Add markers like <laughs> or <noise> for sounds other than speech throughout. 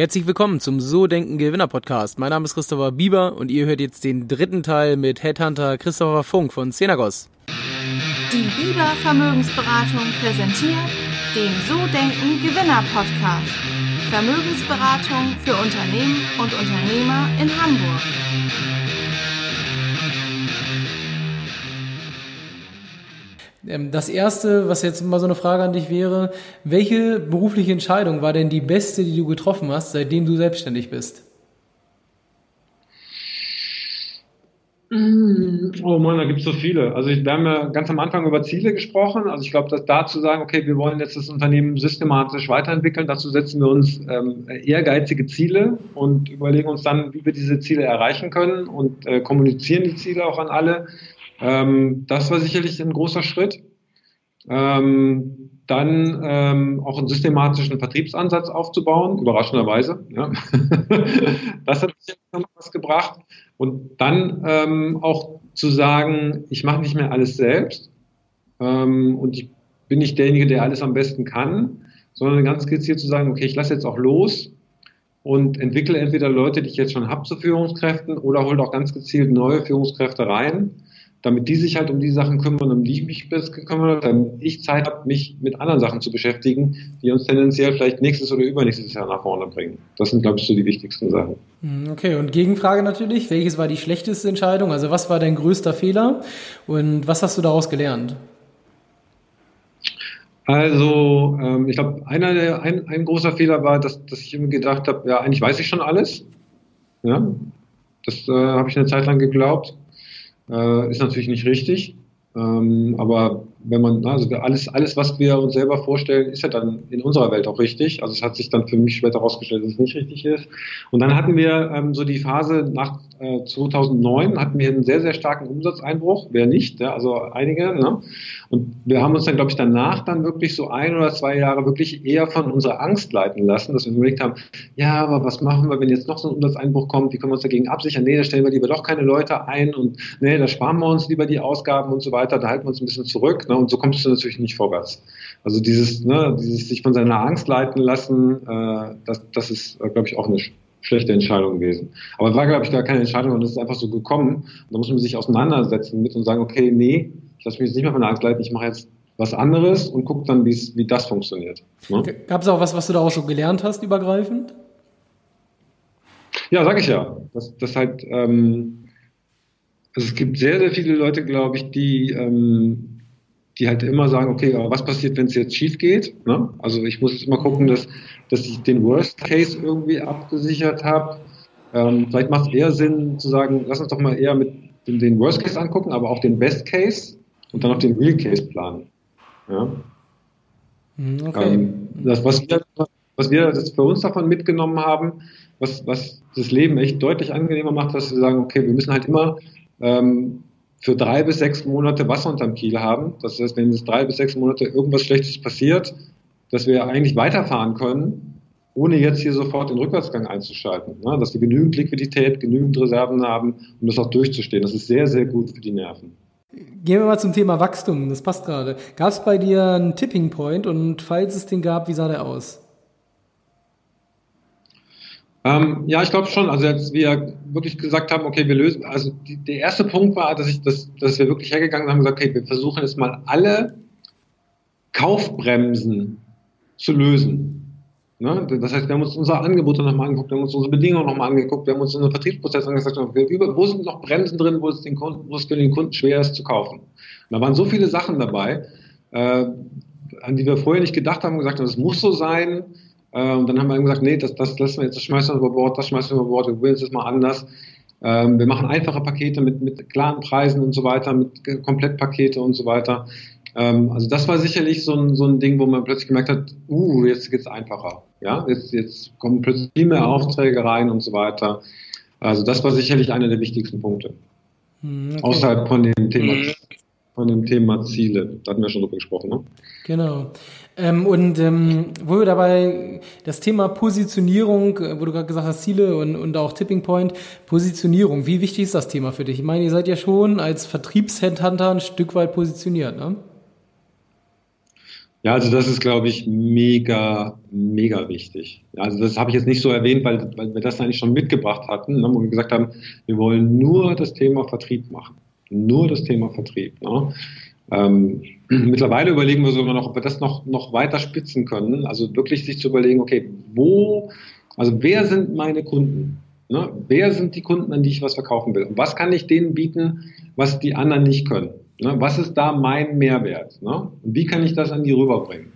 Herzlich willkommen zum So Denken Gewinner Podcast. Mein Name ist Christopher Bieber und ihr hört jetzt den dritten Teil mit Headhunter Christopher Funk von Cenagos. Die Bieber Vermögensberatung präsentiert den So Denken Gewinner Podcast. Vermögensberatung für Unternehmen und Unternehmer in Hamburg. Das erste, was jetzt mal so eine Frage an dich wäre, welche berufliche Entscheidung war denn die beste, die du getroffen hast, seitdem du selbstständig bist? Mm, oh Mann, da gibt es so viele. Also wir haben ja ganz am Anfang über Ziele gesprochen. Also ich glaube, dass da zu sagen, okay, wir wollen jetzt das Unternehmen systematisch weiterentwickeln, dazu setzen wir uns ähm, ehrgeizige Ziele und überlegen uns dann, wie wir diese Ziele erreichen können und äh, kommunizieren die Ziele auch an alle. Ähm, das war sicherlich ein großer Schritt. Ähm, dann ähm, auch einen systematischen Vertriebsansatz aufzubauen, überraschenderweise. Ja. <laughs> das hat sicherlich noch was gebracht. Und dann ähm, auch zu sagen, ich mache nicht mehr alles selbst ähm, und ich bin nicht derjenige, der alles am besten kann, sondern ganz gezielt zu sagen, okay, ich lasse jetzt auch los und entwickle entweder Leute, die ich jetzt schon habe zu Führungskräften oder hole auch ganz gezielt neue Führungskräfte rein damit die sich halt um die Sachen kümmern, um die ich mich gekümmert habe, damit ich Zeit habe, mich mit anderen Sachen zu beschäftigen, die uns tendenziell vielleicht nächstes oder übernächstes Jahr nach vorne bringen. Das sind, glaube ich, so die wichtigsten Sachen. Hm, okay, und Gegenfrage natürlich, welches war die schlechteste Entscheidung? Also was war dein größter Fehler und was hast du daraus gelernt? Also, ähm, ich glaube, einer der, ein, ein großer Fehler war, dass, dass ich immer gedacht habe, ja, eigentlich weiß ich schon alles. Ja, das äh, habe ich eine Zeit lang geglaubt. Äh, ist natürlich nicht richtig. Ähm, aber wenn man, also alles, alles, was wir uns selber vorstellen, ist ja dann in unserer Welt auch richtig. Also es hat sich dann für mich später herausgestellt, dass es nicht richtig ist. Und dann hatten wir ähm, so die Phase nach äh, 2009 hatten wir einen sehr, sehr starken Umsatzeinbruch. Wer nicht? Ja, also einige. Ne? Und wir haben uns dann, glaube ich, danach dann wirklich so ein oder zwei Jahre wirklich eher von unserer Angst leiten lassen, dass wir überlegt haben, ja, aber was machen wir, wenn jetzt noch so ein Umsatzeinbruch kommt? Wie können wir uns dagegen absichern? Nee, da stellen wir lieber doch keine Leute ein und nee, da sparen wir uns lieber die Ausgaben und so weiter. Da halten wir uns ein bisschen zurück. Ne? Und so kommst du natürlich nicht vorwärts. Also dieses, ne, dieses sich von seiner Angst leiten lassen, äh, das, das ist, äh, glaube ich, auch eine schlechte Entscheidung gewesen. Aber es war, glaube ich, gar keine Entscheidung und es ist einfach so gekommen. Und da muss man sich auseinandersetzen mit und sagen, okay, nee, ich lasse mich jetzt nicht mehr von der Angst leiten, ich mache jetzt was anderes und gucke dann, wie das funktioniert. Ne? Gab es auch was, was du daraus so gelernt hast, übergreifend? Ja, sage ich ja. Das, das halt, ähm, also es gibt sehr, sehr viele Leute, glaube ich, die, ähm, die halt immer sagen, okay, aber was passiert, wenn es jetzt schief geht? Ne? Also ich muss jetzt immer gucken, dass dass ich den Worst Case irgendwie abgesichert habe. Ähm, vielleicht macht es eher Sinn zu sagen, lass uns doch mal eher mit den, Worst Case angucken, aber auch den Best Case und dann auch den Real Case planen. Ja? Hm, okay. Ähm, das, was wir, was wir das für uns davon mitgenommen haben, was, was das Leben echt deutlich angenehmer macht, dass wir sagen, okay, wir müssen halt immer ähm, für drei bis sechs Monate Wasser unterm Kiel haben. Das heißt, wenn es drei bis sechs Monate irgendwas Schlechtes passiert, dass wir eigentlich weiterfahren können, ohne jetzt hier sofort den Rückwärtsgang einzuschalten. Ne? Dass wir genügend Liquidität, genügend Reserven haben, um das auch durchzustehen. Das ist sehr, sehr gut für die Nerven. Gehen wir mal zum Thema Wachstum, das passt gerade. Gab es bei dir einen Tipping Point und falls es den gab, wie sah der aus? Ähm, ja, ich glaube schon. Also als wir wirklich gesagt haben, okay, wir lösen, also die, der erste Punkt war, dass ich, dass, dass wir wirklich hergegangen haben und gesagt, okay, wir versuchen jetzt mal alle Kaufbremsen zu lösen. Ne? Das heißt, wir haben uns unser Angebot nochmal angeguckt, wir haben uns unsere Bedingungen nochmal angeguckt, wir haben uns unseren Vertriebsprozess angesagt, wo sind noch Bremsen drin, wo es, den Kunden, wo es für den Kunden schwer ist zu kaufen. Und da waren so viele Sachen dabei, äh, an die wir vorher nicht gedacht haben, gesagt haben, das muss so sein. Äh, und dann haben wir gesagt, nee, das, das lassen wir jetzt, das schmeißen wir über Bord, das schmeißen wir über Bord, wir probieren es jetzt mal anders. Ähm, wir machen einfache Pakete mit, mit klaren Preisen und so weiter, mit Komplettpakete und so weiter. Ähm, also das war sicherlich so ein, so ein Ding, wo man plötzlich gemerkt hat, uh, jetzt geht's einfacher. Ja, jetzt, jetzt kommen plötzlich viel mehr Aufträge rein und so weiter. Also das war sicherlich einer der wichtigsten Punkte. Hm, okay. Außerhalb von dem Thema, mhm. von dem Thema Ziele. Da hatten wir schon drüber gesprochen, ne? Genau. Ähm, und ähm, wo wir dabei das Thema Positionierung, wo du gerade gesagt hast, Ziele und, und auch Tipping Point, Positionierung, wie wichtig ist das Thema für dich? Ich meine, ihr seid ja schon als Vertriebsheadhunter ein Stück weit positioniert, ne? Ja, also das ist, glaube ich, mega, mega wichtig. Also das habe ich jetzt nicht so erwähnt, weil, weil wir das eigentlich schon mitgebracht hatten, ne, wo wir gesagt haben, wir wollen nur das Thema Vertrieb machen. Nur das Thema Vertrieb. Ne? Ähm, <clears throat> mittlerweile überlegen wir sogar noch, ob wir das noch, noch weiter spitzen können. Also wirklich sich zu überlegen, okay, wo, also wer sind meine Kunden? Ne? Wer sind die Kunden, an die ich was verkaufen will? Und was kann ich denen bieten, was die anderen nicht können? Ne? Was ist da mein Mehrwert? Ne? Und wie kann ich das an die rüberbringen?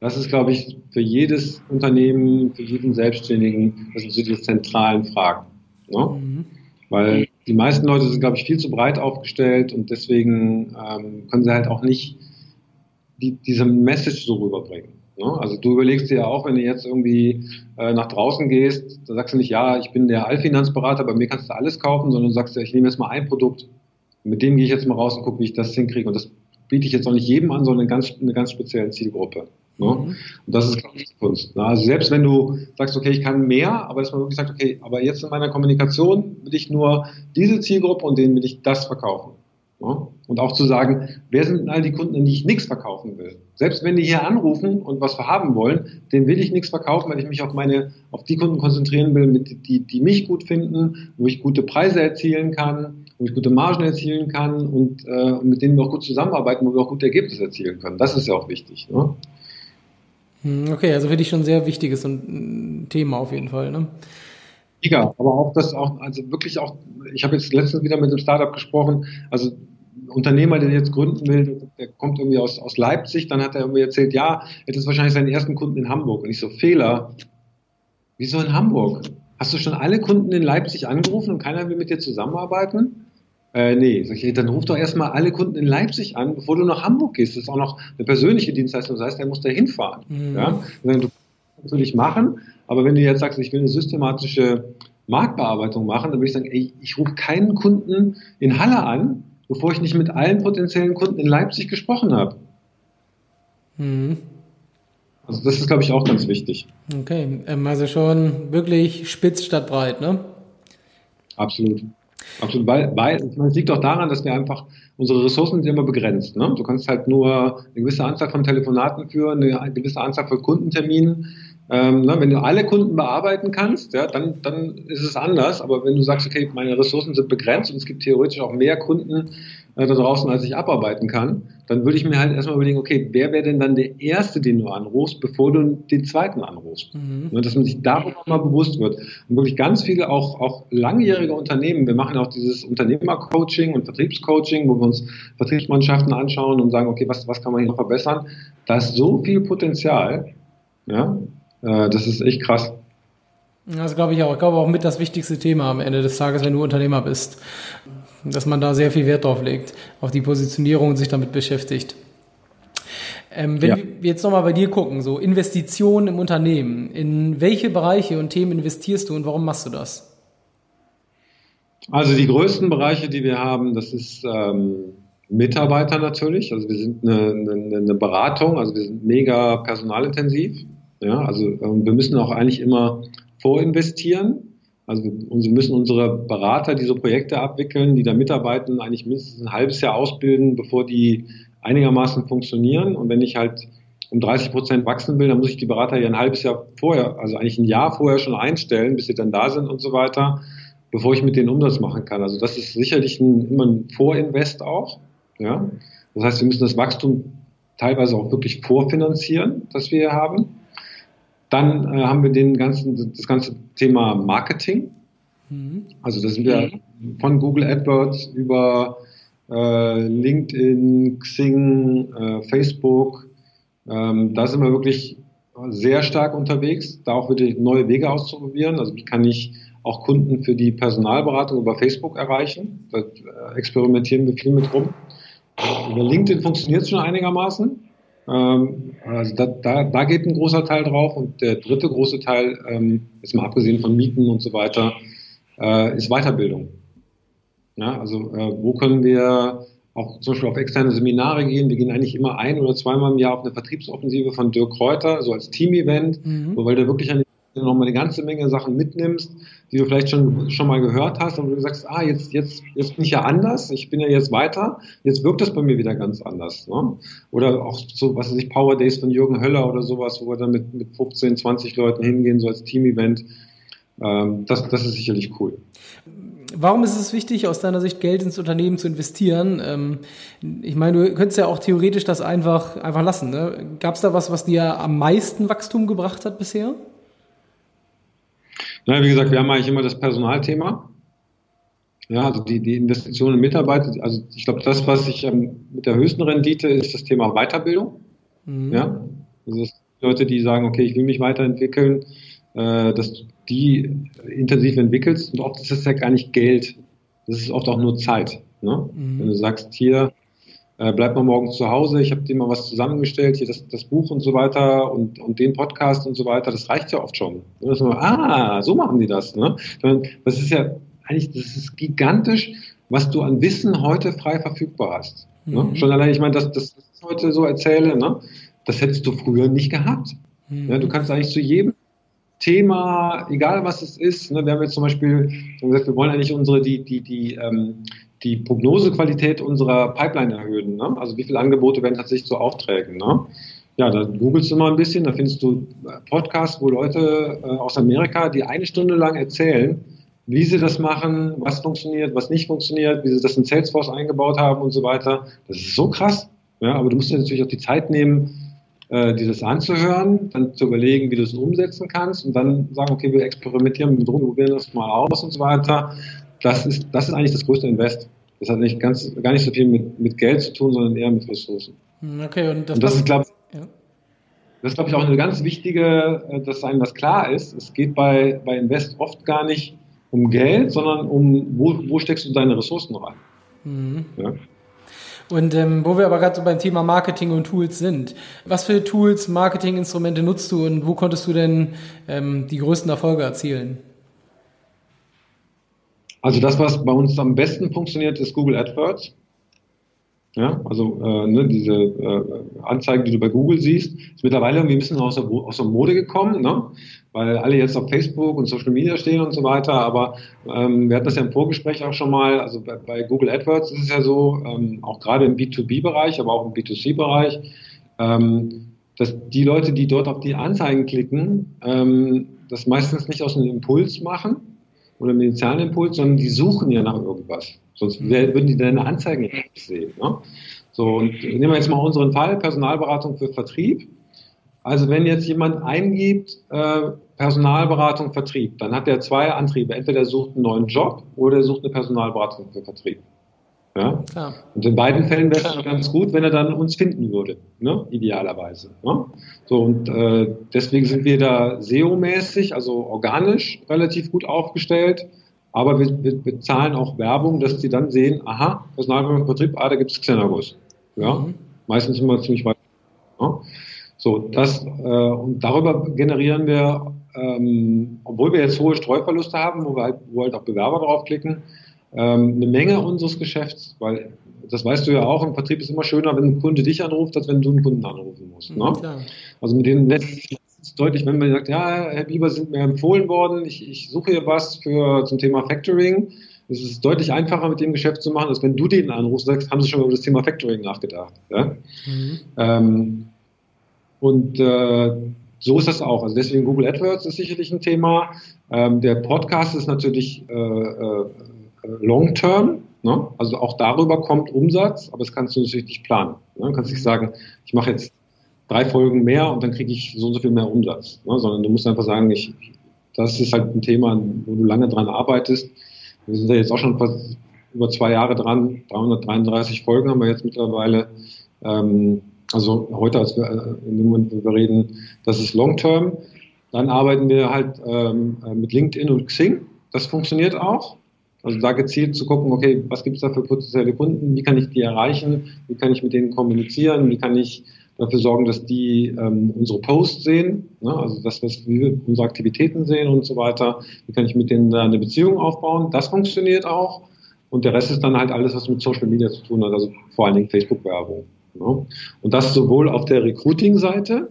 Das ist, glaube ich, für jedes Unternehmen, für jeden Selbstständigen, das sind so die zentralen Fragen. Ne? Mhm. Weil die meisten Leute sind, glaube ich, viel zu breit aufgestellt und deswegen ähm, können sie halt auch nicht die, diese Message so rüberbringen. Ne? Also du überlegst dir ja auch, wenn du jetzt irgendwie äh, nach draußen gehst, da sagst du nicht, ja, ich bin der Allfinanzberater, bei mir kannst du alles kaufen, sondern du sagst ja, ich nehme jetzt mal ein Produkt mit dem gehe ich jetzt mal raus und gucke, wie ich das hinkriege. Und das biete ich jetzt auch nicht jedem an, sondern eine ganz, eine ganz spezielle Zielgruppe. Ne? Mhm. Und das ist, glaube ich, Kunst. Ne? Also selbst wenn du sagst, okay, ich kann mehr, aber dass man wirklich sagt, okay, aber jetzt in meiner Kommunikation will ich nur diese Zielgruppe und denen will ich das verkaufen. Ne? Und auch zu sagen, wer sind denn all die Kunden, an die ich nichts verkaufen will? Selbst wenn die hier anrufen und was verhaben wollen, denen will ich nichts verkaufen, weil ich mich auf meine, auf die Kunden konzentrieren will, mit, die, die mich gut finden, wo ich gute Preise erzielen kann, wo ich gute Margen erzielen kann und äh, mit denen wir auch gut zusammenarbeiten, wo wir auch gute Ergebnisse erzielen können. Das ist ja auch wichtig. Ne? Hm, okay, also für dich schon ein sehr wichtiges Thema auf jeden Fall. Ne? Mega, aber auch das auch, also wirklich auch, ich habe jetzt letztens wieder mit einem Startup gesprochen, also Unternehmer, der jetzt gründen will, der kommt irgendwie aus, aus Leipzig, dann hat er irgendwie erzählt, ja, er ist wahrscheinlich seinen ersten Kunden in Hamburg. Und ich so, Fehler, wieso in Hamburg? Hast du schon alle Kunden in Leipzig angerufen und keiner will mit dir zusammenarbeiten? Äh, nee, sag ich, dann ruf doch erstmal alle Kunden in Leipzig an, bevor du nach Hamburg gehst. Das ist auch noch eine persönliche Dienstleistung, das heißt, der muss da hinfahren. Mhm. Ja? Du kannst natürlich machen, aber wenn du jetzt sagst, ich will eine systematische Marktbearbeitung machen, dann würde ich sagen, ey, ich rufe keinen Kunden in Halle an, bevor ich nicht mit allen potenziellen Kunden in Leipzig gesprochen habe. Mhm. Also das ist, glaube ich, auch ganz wichtig. Okay, ähm, also schon wirklich spitz statt breit, ne? Absolut. Absolut, weil, weil es liegt auch daran, dass wir einfach, unsere Ressourcen sind immer begrenzt. Ne? Du kannst halt nur eine gewisse Anzahl von Telefonaten führen, eine gewisse Anzahl von Kundenterminen. Ähm, ne? Wenn du alle Kunden bearbeiten kannst, ja, dann, dann ist es anders. Aber wenn du sagst, okay, meine Ressourcen sind begrenzt und es gibt theoretisch auch mehr Kunden, äh, da draußen, als ich abarbeiten kann, dann würde ich mir halt erstmal überlegen, okay, wer wäre denn dann der Erste, den du anrufst, bevor du den Zweiten anrufst? Mhm. Ne, dass man sich darüber mal bewusst wird. Und wirklich ganz viele, auch, auch langjährige Unternehmen, wir machen auch dieses Unternehmercoaching und Vertriebscoaching, wo wir uns Vertriebsmannschaften anschauen und sagen, okay, was, was kann man hier noch verbessern? Da ist so viel Potenzial, ja, äh, das ist echt krass. Das glaube ich auch. Ich glaube auch mit das wichtigste Thema am Ende des Tages, wenn du Unternehmer bist dass man da sehr viel Wert drauf legt, auf die Positionierung und sich damit beschäftigt. Ähm, wenn ja. wir jetzt nochmal bei dir gucken, so Investitionen im Unternehmen, in welche Bereiche und Themen investierst du und warum machst du das? Also die größten Bereiche, die wir haben, das ist ähm, Mitarbeiter natürlich. Also wir sind eine, eine, eine, Beratung, also wir sind mega personalintensiv. Ja, also ähm, wir müssen auch eigentlich immer vorinvestieren. Also wir müssen unsere Berater diese Projekte abwickeln, die da mitarbeiten, eigentlich mindestens ein halbes Jahr ausbilden, bevor die einigermaßen funktionieren. Und wenn ich halt um 30 Prozent wachsen will, dann muss ich die Berater ja ein halbes Jahr vorher, also eigentlich ein Jahr vorher schon einstellen, bis sie dann da sind und so weiter, bevor ich mit denen Umsatz machen kann. Also das ist sicherlich ein, immer ein Vorinvest auch. Ja? Das heißt, wir müssen das Wachstum teilweise auch wirklich vorfinanzieren, das wir hier haben. Dann äh, haben wir den ganzen, das ganze Thema Marketing. Mhm. Also das sind wir von Google AdWords über äh, LinkedIn, Xing, äh, Facebook. Ähm, da sind wir wirklich sehr stark unterwegs, da auch wieder neue Wege auszuprobieren. Also wie kann ich auch Kunden für die Personalberatung über Facebook erreichen? Da äh, experimentieren wir viel mit rum. Über LinkedIn funktioniert es schon einigermaßen. Ähm, also da, da, da geht ein großer Teil drauf und der dritte große Teil, ähm, jetzt mal abgesehen von Mieten und so weiter, äh, ist Weiterbildung. Ja, also äh, wo können wir auch zum Beispiel auf externe Seminare gehen. Wir gehen eigentlich immer ein oder zweimal im Jahr auf eine Vertriebsoffensive von Dirk Kräuter, so als Team-Event, mhm. weil der wirklich eine, du nochmal eine ganze Menge Sachen mitnimmst, die du vielleicht schon, schon mal gehört hast und du sagst, ah, jetzt, jetzt, jetzt bin ich ja anders, ich bin ja jetzt weiter, jetzt wirkt das bei mir wieder ganz anders. Ne? Oder auch so, was weiß ich, Power Days von Jürgen Höller oder sowas, wo wir dann mit, mit 15, 20 Leuten hingehen, so als Team-Event. Ähm, das, das ist sicherlich cool. Warum ist es wichtig, aus deiner Sicht Geld ins Unternehmen zu investieren? Ähm, ich meine, du könntest ja auch theoretisch das einfach, einfach lassen. Ne? Gab es da was, was dir am meisten Wachstum gebracht hat bisher? Na, wie gesagt, wir haben eigentlich immer das Personalthema. Ja, also die, die Investitionen in Mitarbeiter, also ich glaube, das, was ich ähm, mit der höchsten Rendite ist das Thema Weiterbildung. Mhm. Ja, also das Leute, die sagen, okay, ich will mich weiterentwickeln, äh, dass du die intensiv entwickelst und oft ist es ja gar nicht Geld, das ist oft auch nur Zeit. Ne? Mhm. Wenn du sagst, hier, äh, bleib mal morgen zu Hause, ich habe dir mal was zusammengestellt, hier das, das Buch und so weiter und, und den Podcast und so weiter, das reicht ja oft schon. Man, ah, so machen die das. Ne? Das ist ja eigentlich, das ist gigantisch, was du an Wissen heute frei verfügbar hast. Ne? Mhm. Schon allein, ich meine, das, das, das ich heute so erzähle, ne? das hättest du früher nicht gehabt. Mhm. Ja, du kannst eigentlich zu jedem Thema, egal was es ist, ne, wir haben jetzt zum Beispiel gesagt, wir wollen eigentlich unsere, die, die, die, ähm, die Prognosequalität unserer Pipeline erhöhen. Ne? Also wie viele Angebote werden tatsächlich zu Aufträgen. Ne? Ja, da googelst du mal ein bisschen, da findest du Podcasts, wo Leute äh, aus Amerika, die eine Stunde lang erzählen, wie sie das machen, was funktioniert, was nicht funktioniert, wie sie das in Salesforce eingebaut haben und so weiter. Das ist so krass. Ja, aber du musst dir natürlich auch die Zeit nehmen, äh, dieses anzuhören, dann zu überlegen, wie du es umsetzen kannst und dann sagen, okay, wir experimentieren mit rum, probieren das mal aus und so weiter. Das ist, das ist eigentlich das größte Invest. Das hat nicht ganz, gar nicht so viel mit, mit Geld zu tun, sondern eher mit Ressourcen. Hm, okay, und das, und das ist, glaube ja. das ist, glaube ich, auch eine ganz wichtige, äh, dass einem das klar ist. Es geht bei, bei Invest oft gar nicht um Geld, sondern um, wo, wo steckst du deine Ressourcen rein. Mhm. Ja. Und ähm, wo wir aber gerade so beim Thema Marketing und Tools sind, was für Tools, Marketinginstrumente nutzt du und wo konntest du denn ähm, die größten Erfolge erzielen? Also das, was bei uns am besten funktioniert, ist Google AdWords. Ja, also äh, ne, diese äh, Anzeigen, die du bei Google siehst, ist mittlerweile irgendwie ein bisschen aus der, aus der Mode gekommen, ne? weil alle jetzt auf Facebook und Social Media stehen und so weiter. Aber ähm, wir hatten das ja im Vorgespräch auch schon mal. Also bei, bei Google AdWords ist es ja so, ähm, auch gerade im B2B-Bereich, aber auch im B2C-Bereich, ähm, dass die Leute, die dort auf die Anzeigen klicken, ähm, das meistens nicht aus einem Impuls machen oder einem initialen Impuls, sondern die suchen ja nach irgendwas. Sonst mhm. würden die deine Anzeigen nicht sehen. Ne? So, und nehmen wir jetzt mal unseren Fall, Personalberatung für Vertrieb. Also wenn jetzt jemand eingibt, äh, Personalberatung, Vertrieb, dann hat er zwei Antriebe. Entweder er sucht einen neuen Job oder er sucht eine Personalberatung für Vertrieb. Ja? Klar. Und in beiden Fällen wäre es ganz gut, wenn er dann uns finden würde, ne? idealerweise. Ne? So, und äh, deswegen sind wir da SEO-mäßig, also organisch, relativ gut aufgestellt. Aber wir, wir, wir zahlen auch Werbung, dass sie dann sehen, aha, Personalberatung, Vertrieb, ah, da gibt es Xenagos. Ja? Mhm. Meistens immer ziemlich weit. Ja? So, das, äh, und darüber generieren wir, ähm, obwohl wir jetzt hohe Streuverluste haben, wo wir halt, wo halt auch Bewerber draufklicken, ähm, eine Menge unseres Geschäfts, weil das weißt du ja auch, im Vertrieb ist immer schöner, wenn ein Kunde dich anruft, als wenn du einen Kunden anrufen musst. Ne? Ja, also mit denen lässt sich deutlich, wenn man sagt, ja, Herr Bieber, sind mir empfohlen worden, ich, ich suche hier was für zum Thema Factoring. Es ist deutlich einfacher, mit dem Geschäft zu machen, als wenn du den anrufst und sagst, haben Sie schon über das Thema Factoring nachgedacht. Ja? Mhm. Ähm, und äh, so ist das auch. Also deswegen Google AdWords ist sicherlich ein Thema. Ähm, der Podcast ist natürlich äh, äh, Long-Term. Ne? Also auch darüber kommt Umsatz, aber das kannst du natürlich nicht planen. Ne? Du kannst nicht sagen, ich mache jetzt drei Folgen mehr und dann kriege ich so und so viel mehr Umsatz. Ne? Sondern du musst einfach sagen, ich, das ist halt ein Thema, wo du lange dran arbeitest. Wir sind ja jetzt auch schon über zwei Jahre dran. 333 Folgen haben wir jetzt mittlerweile. Ähm, also heute, als wir äh, in dem Moment, wo wir reden, das ist Long-Term. Dann arbeiten wir halt ähm, äh, mit LinkedIn und Xing. Das funktioniert auch. Also da gezielt zu gucken, okay, was gibt es da für potenzielle Kunden, wie kann ich die erreichen, wie kann ich mit denen kommunizieren, wie kann ich dafür sorgen, dass die ähm, unsere Posts sehen, ne? also das, was wir unsere Aktivitäten sehen und so weiter, wie kann ich mit denen da eine Beziehung aufbauen, das funktioniert auch. Und der Rest ist dann halt alles, was mit Social Media zu tun hat, also vor allen Dingen Facebook-Werbung. Ne? Und das sowohl auf der Recruiting-Seite,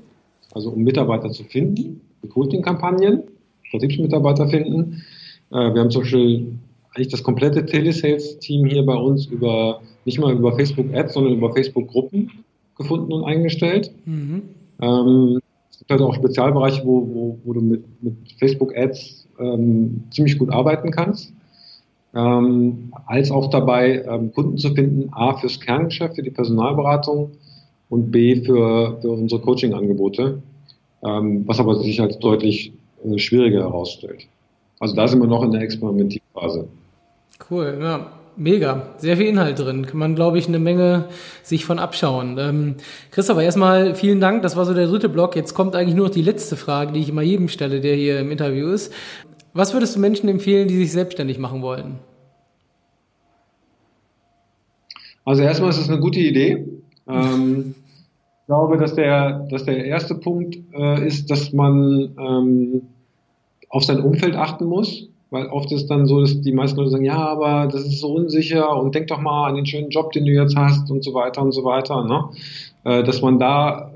also um Mitarbeiter zu finden, Recruiting-Kampagnen, Vertriebsmitarbeiter finden. Äh, wir haben zum Beispiel eigentlich das komplette Telesales-Team hier bei uns über nicht mal über Facebook Ads, sondern über Facebook Gruppen gefunden und eingestellt. Mhm. Ähm, es gibt halt auch Spezialbereiche, wo, wo, wo du mit, mit Facebook Ads ähm, ziemlich gut arbeiten kannst. Ähm, als auch dabei, ähm, Kunden zu finden, A fürs Kerngeschäft, für die Personalberatung und B für, für unsere Coaching-Angebote, ähm, was aber sich als deutlich äh, schwieriger herausstellt. Also da sind wir noch in der Experimentierphase. Cool, ja. Mega, sehr viel Inhalt drin. Kann man, glaube ich, eine Menge sich von abschauen. Ähm, Christopher, erstmal vielen Dank. Das war so der dritte Block. Jetzt kommt eigentlich nur noch die letzte Frage, die ich immer jedem stelle, der hier im Interview ist. Was würdest du Menschen empfehlen, die sich selbstständig machen wollen? Also erstmal ist es eine gute Idee. Ähm, ich glaube, dass der, dass der erste Punkt äh, ist, dass man ähm, auf sein Umfeld achten muss. Weil oft ist dann so, dass die meisten Leute sagen, ja, aber das ist so unsicher und denk doch mal an den schönen Job, den du jetzt hast und so weiter und so weiter. Ne? Äh, dass man da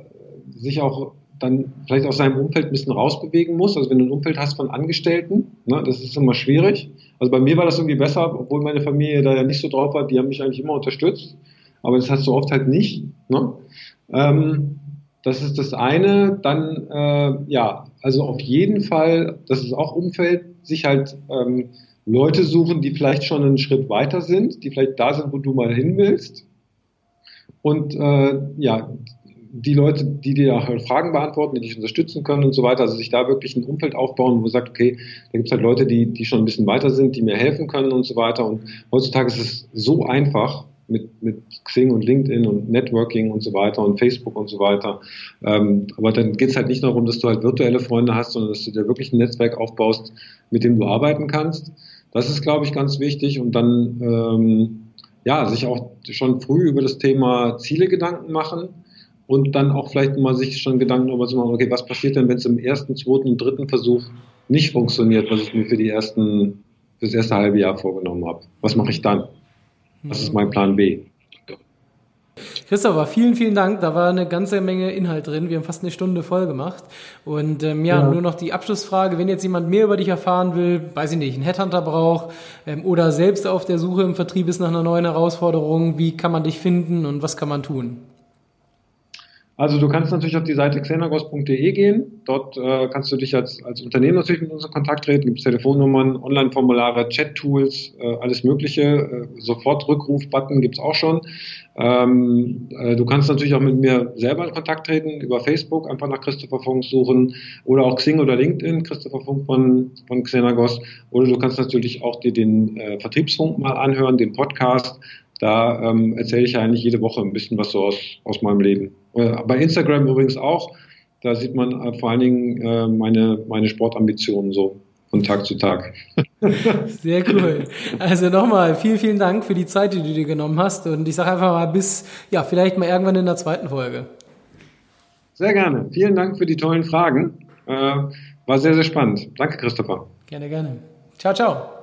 sich auch dann vielleicht aus seinem Umfeld ein bisschen rausbewegen muss. Also wenn du ein Umfeld hast von Angestellten, ne, das ist immer schwierig. Also bei mir war das irgendwie besser, obwohl meine Familie da ja nicht so drauf war, die haben mich eigentlich immer unterstützt. Aber das hast du oft halt nicht. Ne? Ähm, das ist das eine. Dann, äh, ja, also auf jeden Fall, das ist auch Umfeld, sich halt ähm, Leute suchen, die vielleicht schon einen Schritt weiter sind, die vielleicht da sind, wo du mal hin willst. Und äh, ja, die Leute, die dir halt Fragen beantworten, die dich unterstützen können und so weiter, also sich da wirklich ein Umfeld aufbauen, wo man sagt, okay, da gibt es halt Leute, die, die schon ein bisschen weiter sind, die mir helfen können und so weiter. Und heutzutage ist es so einfach, mit, mit Xing und LinkedIn und Networking und so weiter und Facebook und so weiter. Ähm, aber dann geht es halt nicht darum, dass du halt virtuelle Freunde hast, sondern dass du dir wirklich ein Netzwerk aufbaust, mit dem du arbeiten kannst. Das ist, glaube ich, ganz wichtig. Und dann, ähm, ja, sich auch schon früh über das Thema Ziele Gedanken machen und dann auch vielleicht mal sich schon Gedanken darüber zu machen, okay, was passiert denn, wenn es im ersten, zweiten und dritten Versuch nicht funktioniert, was ich mir für die ersten, für das erste halbe Jahr vorgenommen habe? Was mache ich dann? Das ist mein Plan B. Christopher, vielen, vielen Dank. Da war eine ganze Menge Inhalt drin. Wir haben fast eine Stunde voll gemacht. Und ähm, ja, ja, nur noch die Abschlussfrage. Wenn jetzt jemand mehr über dich erfahren will, weiß ich nicht, einen Headhunter braucht ähm, oder selbst auf der Suche im Vertrieb ist nach einer neuen Herausforderung, wie kann man dich finden und was kann man tun? Also du kannst natürlich auf die Seite xenagos.de gehen. Dort äh, kannst du dich als, als Unternehmen natürlich mit uns in Kontakt treten. Gibt Telefonnummern, Online-Formulare, Chat-Tools, äh, alles Mögliche. Äh, Sofort-Rückruf-Button gibt es auch schon. Ähm, äh, du kannst natürlich auch mit mir selber in Kontakt treten über Facebook, einfach nach Christopher Funk suchen oder auch Xing oder LinkedIn, Christopher Funk von, von Xenagos. Oder du kannst natürlich auch dir den äh, Vertriebsfunk mal anhören, den Podcast. Da ähm, erzähle ich ja eigentlich jede Woche ein bisschen was so aus, aus meinem Leben. Äh, bei Instagram übrigens auch. Da sieht man äh, vor allen Dingen äh, meine, meine Sportambitionen so von Tag zu Tag. <laughs> Sehr cool. Also nochmal, vielen, vielen Dank für die Zeit, die du dir genommen hast. Und ich sage einfach mal bis, ja, vielleicht mal irgendwann in der zweiten Folge. Sehr gerne. Vielen Dank für die tollen Fragen. war sehr, sehr spannend. Danke, Christopher. Gerne, gerne. Ciao, ciao.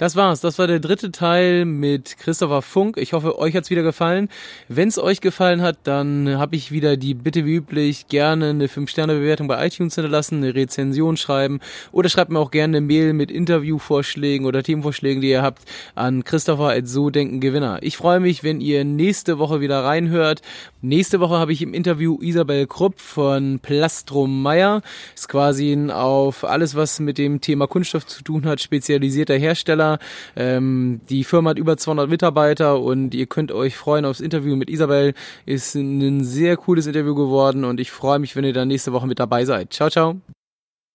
Das war's. Das war der dritte Teil mit Christopher Funk. Ich hoffe, euch hat's wieder gefallen. Wenn es euch gefallen hat, dann habe ich wieder die Bitte wie üblich gerne eine 5-Sterne-Bewertung bei iTunes hinterlassen, eine Rezension schreiben oder schreibt mir auch gerne eine Mail mit Interviewvorschlägen oder Themenvorschlägen, die ihr habt, an Christopher So Denken Gewinner. Ich freue mich, wenn ihr nächste Woche wieder reinhört. Nächste Woche habe ich im Interview Isabel Krupp von Plastrom Meyer. Ist quasi ein auf alles, was mit dem Thema Kunststoff zu tun hat, spezialisierter Hersteller ähm, die Firma hat über 200 Mitarbeiter und ihr könnt euch freuen aufs Interview mit Isabel. Ist ein sehr cooles Interview geworden und ich freue mich, wenn ihr dann nächste Woche mit dabei seid. Ciao, ciao.